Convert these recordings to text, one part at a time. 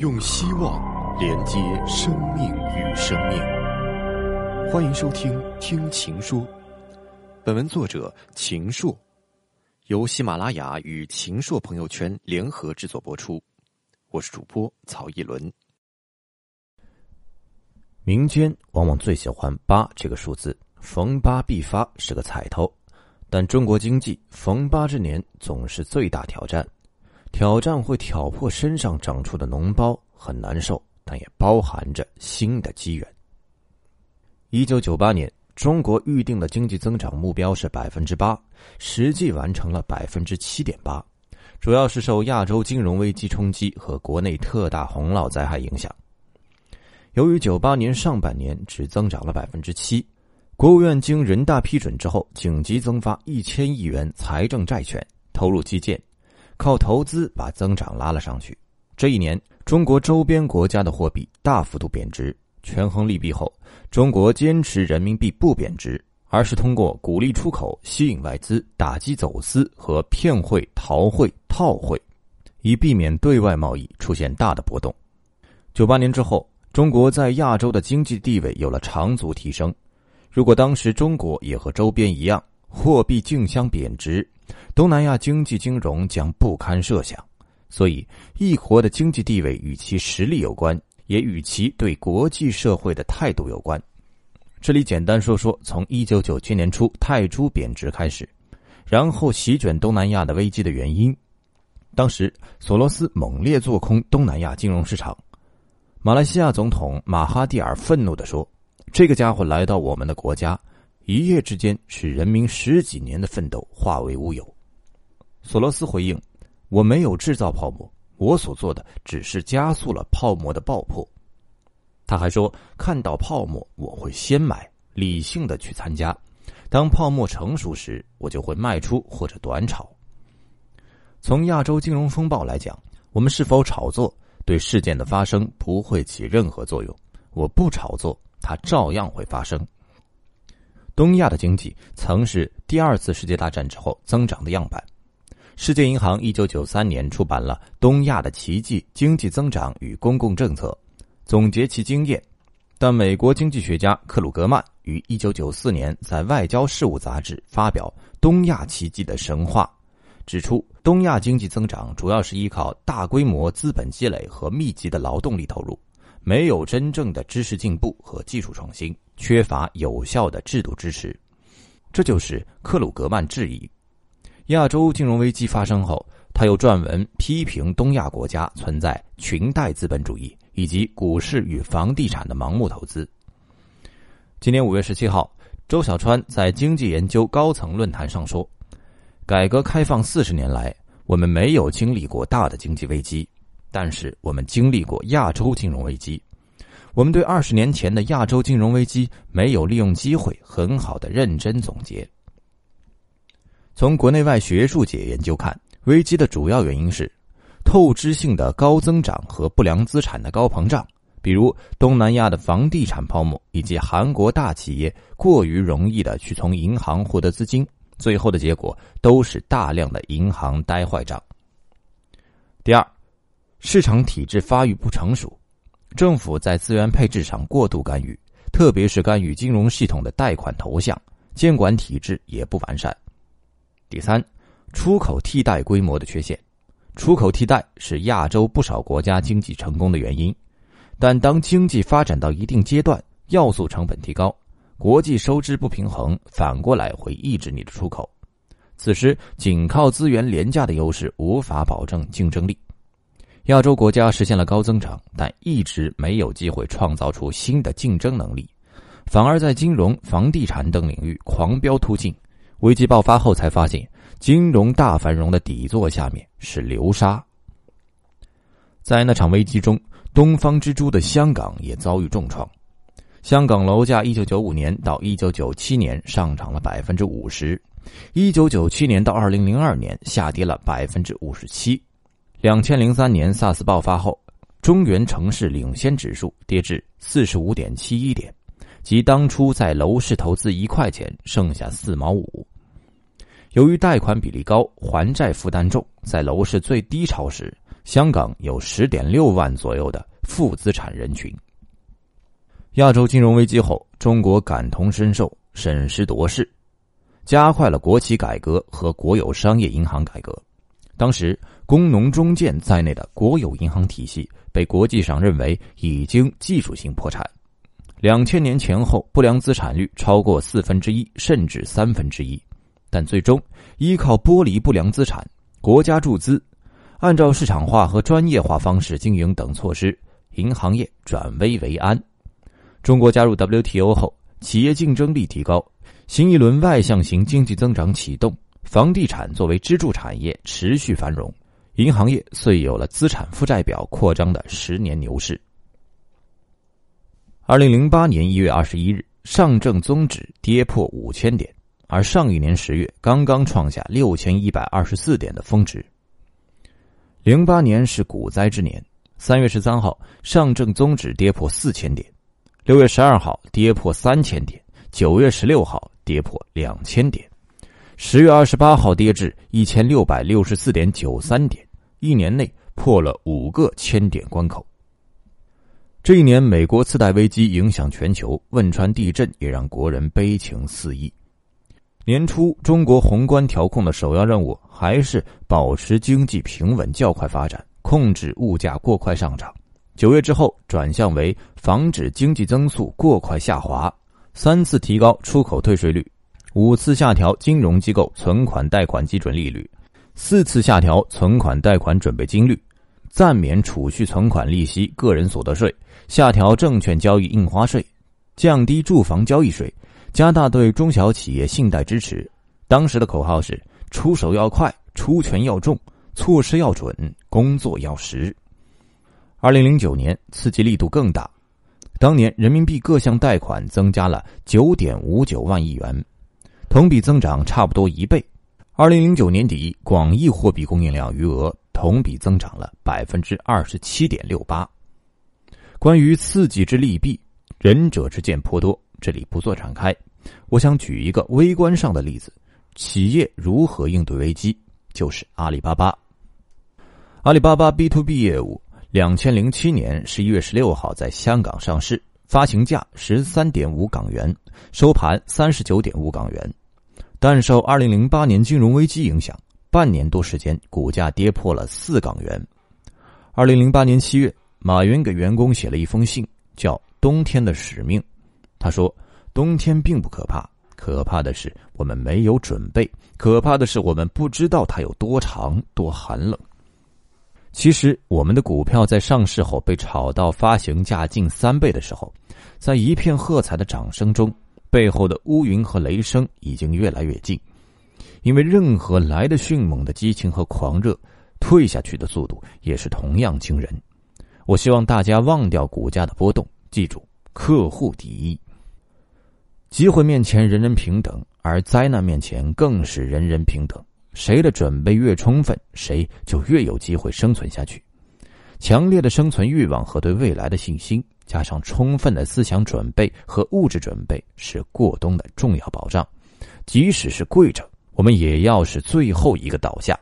用希望连接生命与生命。欢迎收听《听情说》，本文作者秦朔，由喜马拉雅与秦朔朋友圈联合制作播出。我是主播曹一伦。民间往往最喜欢八这个数字，逢八必发是个彩头。但中国经济逢八之年总是最大挑战，挑战会挑破身上长出的脓包，很难受，但也包含着新的机缘。一九九八年，中国预定的经济增长目标是百分之八，实际完成了百分之七点八，主要是受亚洲金融危机冲击和国内特大洪涝灾害影响。由于九八年上半年只增长了百分之七。国务院经人大批准之后，紧急增发一千亿元财政债券，投入基建，靠投资把增长拉了上去。这一年，中国周边国家的货币大幅度贬值，权衡利弊后，中国坚持人民币不贬值，而是通过鼓励出口、吸引外资、打击走私和骗汇、逃汇、套汇，以避免对外贸易出现大的波动。九八年之后，中国在亚洲的经济地位有了长足提升。如果当时中国也和周边一样，货币竞相贬值，东南亚经济金融将不堪设想。所以，一国的经济地位与其实力有关，也与其对国际社会的态度有关。这里简单说说从一九九七年初泰铢贬值开始，然后席卷东南亚的危机的原因。当时，索罗斯猛烈做空东南亚金融市场。马来西亚总统马哈蒂尔愤怒地说。这个家伙来到我们的国家，一夜之间使人民十几年的奋斗化为乌有。索罗斯回应：“我没有制造泡沫，我所做的只是加速了泡沫的爆破。”他还说：“看到泡沫，我会先买，理性的去参加；当泡沫成熟时，我就会卖出或者短炒。”从亚洲金融风暴来讲，我们是否炒作，对事件的发生不会起任何作用。我不炒作。它照样会发生。东亚的经济曾是第二次世界大战之后增长的样板。世界银行一九九三年出版了《东亚的奇迹：经济增长与公共政策》，总结其经验。但美国经济学家克鲁格曼于一九九四年在《外交事务》杂志发表《东亚奇迹的神话》，指出东亚经济增长主要是依靠大规模资本积累和密集的劳动力投入。没有真正的知识进步和技术创新，缺乏有效的制度支持，这就是克鲁格曼质疑。亚洲金融危机发生后，他又撰文批评东亚国家存在裙带资本主义以及股市与房地产的盲目投资。今年五月十七号，周小川在经济研究高层论坛上说：“改革开放四十年来，我们没有经历过大的经济危机。”但是我们经历过亚洲金融危机，我们对二十年前的亚洲金融危机没有利用机会很好的认真总结。从国内外学术界研究看，危机的主要原因是透支性的高增长和不良资产的高膨胀，比如东南亚的房地产泡沫以及韩国大企业过于容易的去从银行获得资金，最后的结果都是大量的银行呆坏账。第二。市场体制发育不成熟，政府在资源配置上过度干预，特别是干预金融系统的贷款投向，监管体制也不完善。第三，出口替代规模的缺陷，出口替代是亚洲不少国家经济成功的原因，但当经济发展到一定阶段，要素成本提高，国际收支不平衡，反过来会抑制你的出口，此时仅靠资源廉价的优势无法保证竞争力。亚洲国家实现了高增长，但一直没有机会创造出新的竞争能力，反而在金融、房地产等领域狂飙突进。危机爆发后才发现，金融大繁荣的底座下面是流沙。在那场危机中，东方之珠的香港也遭遇重创。香港楼价一九九五年到一九九七年上涨了百分之五十，一九九七年到二零零二年下跌了百分之五十七。两千零三年 SARS 爆发后，中原城市领先指数跌至四十五点七一点，即当初在楼市投资一块钱剩下四毛五。由于贷款比例高、还债负担重，在楼市最低潮时，香港有十点六万左右的负资产人群。亚洲金融危机后，中国感同身受，审时度势，加快了国企改革和国有商业银行改革。当时，工农中建在内的国有银行体系被国际上认为已经技术性破产。两千年前后，不良资产率超过四分之一，甚至三分之一。但最终，依靠剥离不良资产、国家注资、按照市场化和专业化方式经营等措施，银行业转危为安。中国加入 WTO 后，企业竞争力提高，新一轮外向型经济增长启动，房地产作为支柱产业持续繁荣，银行业遂有了资产负债表扩张的十年牛市。二零零八年一月二十一日，上证综指跌破五千点，而上一年十月刚刚创下六千一百二十四点的峰值。零八年是股灾之年，三月十三号，上证综指跌破四千点，六月十二号跌破三千点，九月十六号跌破两千点，十月二十八号跌至一千六百六十四点九三点，一年内破了五个千点关口。这一年，美国次贷危机影响全球，汶川地震也让国人悲情四溢。年初，中国宏观调控的首要任务还是保持经济平稳较快发展，控制物价过快上涨。九月之后，转向为防止经济增速过快下滑，三次提高出口退税率，五次下调金融机构存款贷款基准利率，四次下调存款贷款准备金率。暂免储蓄存款利息、个人所得税，下调证券交易印花税，降低住房交易税，加大对中小企业信贷支持。当时的口号是：出手要快，出拳要重，措施要准，工作要实。二零零九年刺激力度更大，当年人民币各项贷款增加了九点五九万亿元，同比增长差不多一倍。二零零九年底，广义货币供应量余额。同比增长了百分之二十七点六八。关于刺激之利弊，仁者之见颇多，这里不做展开。我想举一个微观上的例子：企业如何应对危机？就是阿里巴巴。阿里巴巴 B to B 业务，两千零七年十一月十六号在香港上市，发行价十三点五港元，收盘三十九点五港元。但受二零零八年金融危机影响。半年多时间，股价跌破了四港元。二零零八年七月，马云给员工写了一封信，叫《冬天的使命》。他说：“冬天并不可怕，可怕的是我们没有准备，可怕的是我们不知道它有多长、多寒冷。”其实，我们的股票在上市后被炒到发行价近三倍的时候，在一片喝彩的掌声中，背后的乌云和雷声已经越来越近。因为任何来的迅猛的激情和狂热，退下去的速度也是同样惊人。我希望大家忘掉股价的波动，记住客户第一。机会面前人人平等，而灾难面前更是人人平等。谁的准备越充分，谁就越有机会生存下去。强烈的生存欲望和对未来的信心，加上充分的思想准备和物质准备，是过冬的重要保障。即使是跪着。我们也要是最后一个倒下。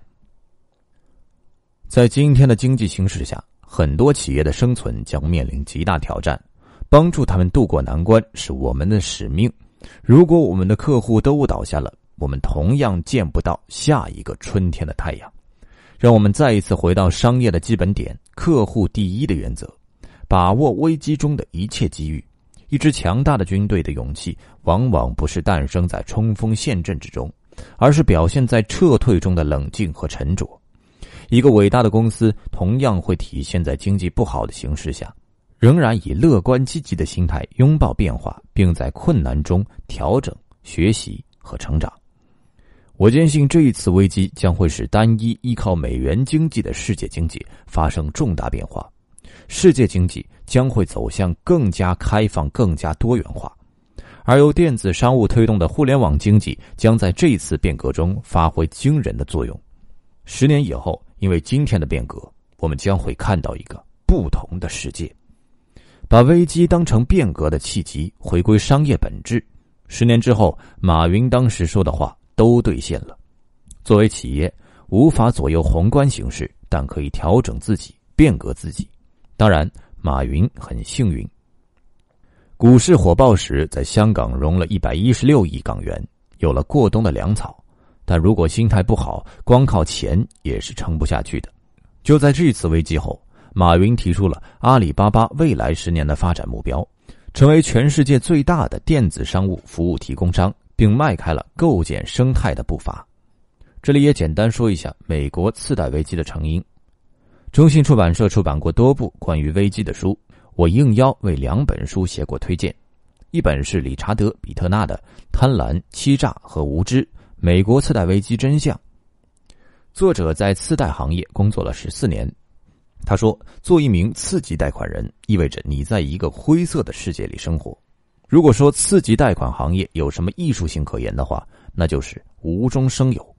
在今天的经济形势下，很多企业的生存将面临极大挑战，帮助他们渡过难关是我们的使命。如果我们的客户都倒下了，我们同样见不到下一个春天的太阳。让我们再一次回到商业的基本点：客户第一的原则，把握危机中的一切机遇。一支强大的军队的勇气，往往不是诞生在冲锋陷阵之中。而是表现在撤退中的冷静和沉着。一个伟大的公司同样会体现在经济不好的形势下，仍然以乐观积极的心态拥抱变化，并在困难中调整、学习和成长。我坚信这一次危机将会使单一依靠美元经济的世界经济发生重大变化，世界经济将会走向更加开放、更加多元化。而由电子商务推动的互联网经济将在这次变革中发挥惊人的作用。十年以后，因为今天的变革，我们将会看到一个不同的世界。把危机当成变革的契机，回归商业本质。十年之后，马云当时说的话都兑现了。作为企业，无法左右宏观形势，但可以调整自己，变革自己。当然，马云很幸运。股市火爆时，在香港融了一百一十六亿港元，有了过冬的粮草。但如果心态不好，光靠钱也是撑不下去的。就在这次危机后，马云提出了阿里巴巴未来十年的发展目标，成为全世界最大的电子商务服务提供商，并迈开了构建生态的步伐。这里也简单说一下美国次贷危机的成因。中信出版社出版过多部关于危机的书，我应邀为两本书写过推荐，一本是理查德·比特纳的《贪婪、欺诈和无知》。美国次贷危机真相。作者在次贷行业工作了十四年。他说：“做一名次级贷款人，意味着你在一个灰色的世界里生活。如果说次级贷款行业有什么艺术性可言的话，那就是无中生有。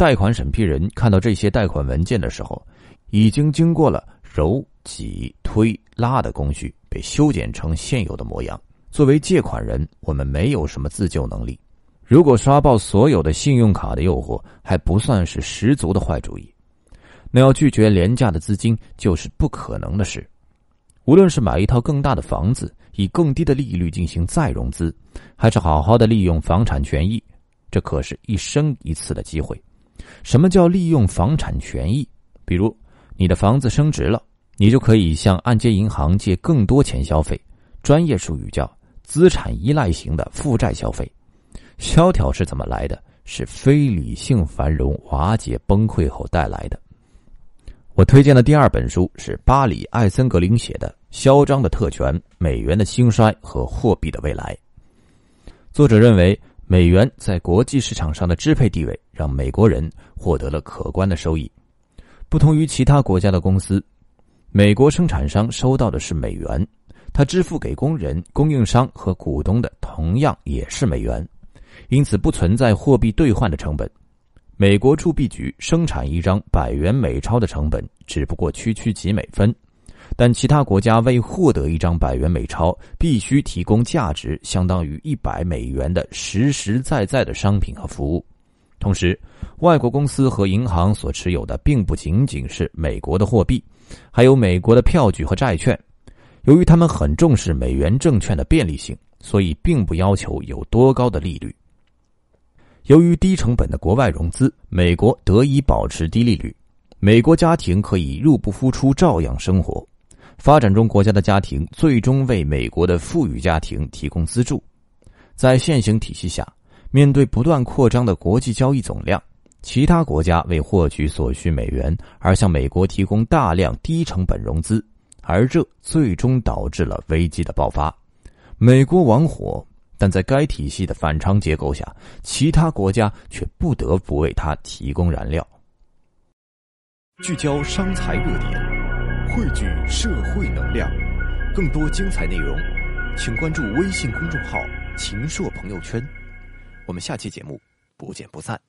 贷款审批人看到这些贷款文件的时候，已经经过了揉、挤、推、拉的工序，被修剪成现有的模样。作为借款人，我们没有什么自救能力。”如果刷爆所有的信用卡的诱惑还不算是十足的坏主意，那要拒绝廉价的资金就是不可能的事。无论是买一套更大的房子，以更低的利率进行再融资，还是好好的利用房产权益，这可是一生一次的机会。什么叫利用房产权益？比如你的房子升值了，你就可以向按揭银行借更多钱消费，专业术语叫资产依赖型的负债消费。萧条是怎么来的？是非理性繁荣瓦解崩溃后带来的。我推荐的第二本书是巴里·艾森格林写的《嚣张的特权：美元的兴衰和货币的未来》。作者认为，美元在国际市场上的支配地位让美国人获得了可观的收益。不同于其他国家的公司，美国生产商收到的是美元，他支付给工人、供应商和股东的同样也是美元。因此，不存在货币兑换的成本。美国铸币局生产一张百元美钞的成本只不过区区几美分，但其他国家为获得一张百元美钞，必须提供价值相当于一百美元的实实在在的商品和服务。同时，外国公司和银行所持有的并不仅仅是美国的货币，还有美国的票据和债券。由于他们很重视美元证券的便利性，所以并不要求有多高的利率。由于低成本的国外融资，美国得以保持低利率，美国家庭可以入不敷出，照样生活。发展中国家的家庭最终为美国的富裕家庭提供资助。在现行体系下，面对不断扩张的国际交易总量，其他国家为获取所需美元而向美国提供大量低成本融资，而这最终导致了危机的爆发，美国亡火。但在该体系的反常结构下，其他国家却不得不为它提供燃料。聚焦商财热点，汇聚社会能量，更多精彩内容，请关注微信公众号“秦朔朋友圈”。我们下期节目不见不散。